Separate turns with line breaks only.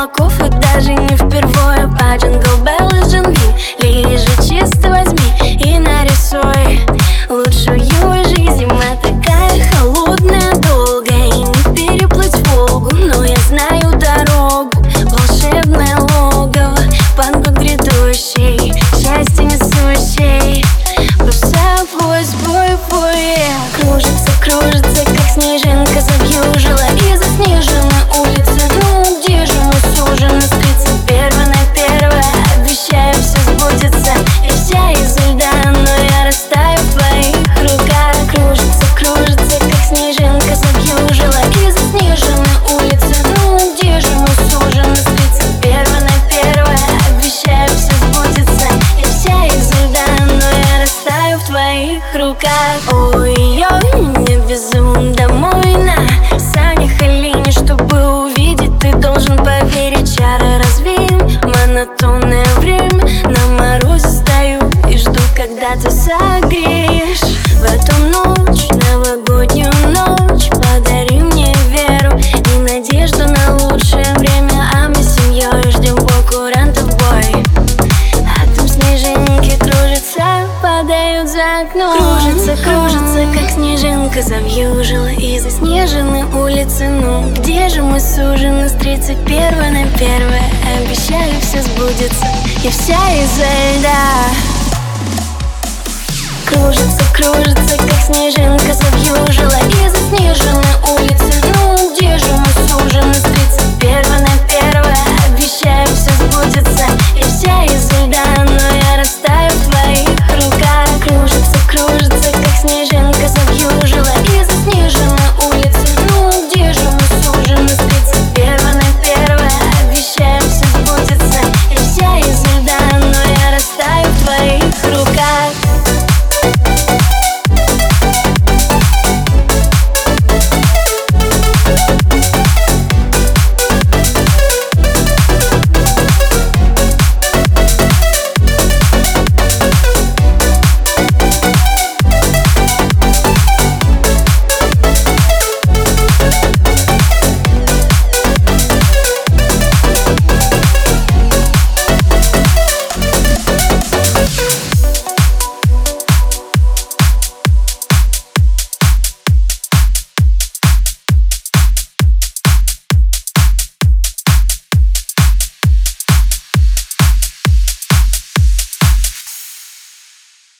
облаков монотонное время. На мороз стою и жду, когда ты согреешь. В эту ночь, новогоднюю ночь Подари мне веру и надежду на лучшее время. А мы с семьей ждем покуранта бой. А там снежинки кружатся, падают за окно. Кружится, кружится, как снежинка Завьюжила и заснежены улицы. Ну где же мы сужены? Встретиться первое на первое. Обещаю, все сбудется. Я вся из-за льда. Кружится, кружится, как снежинка завьюжила И заснежена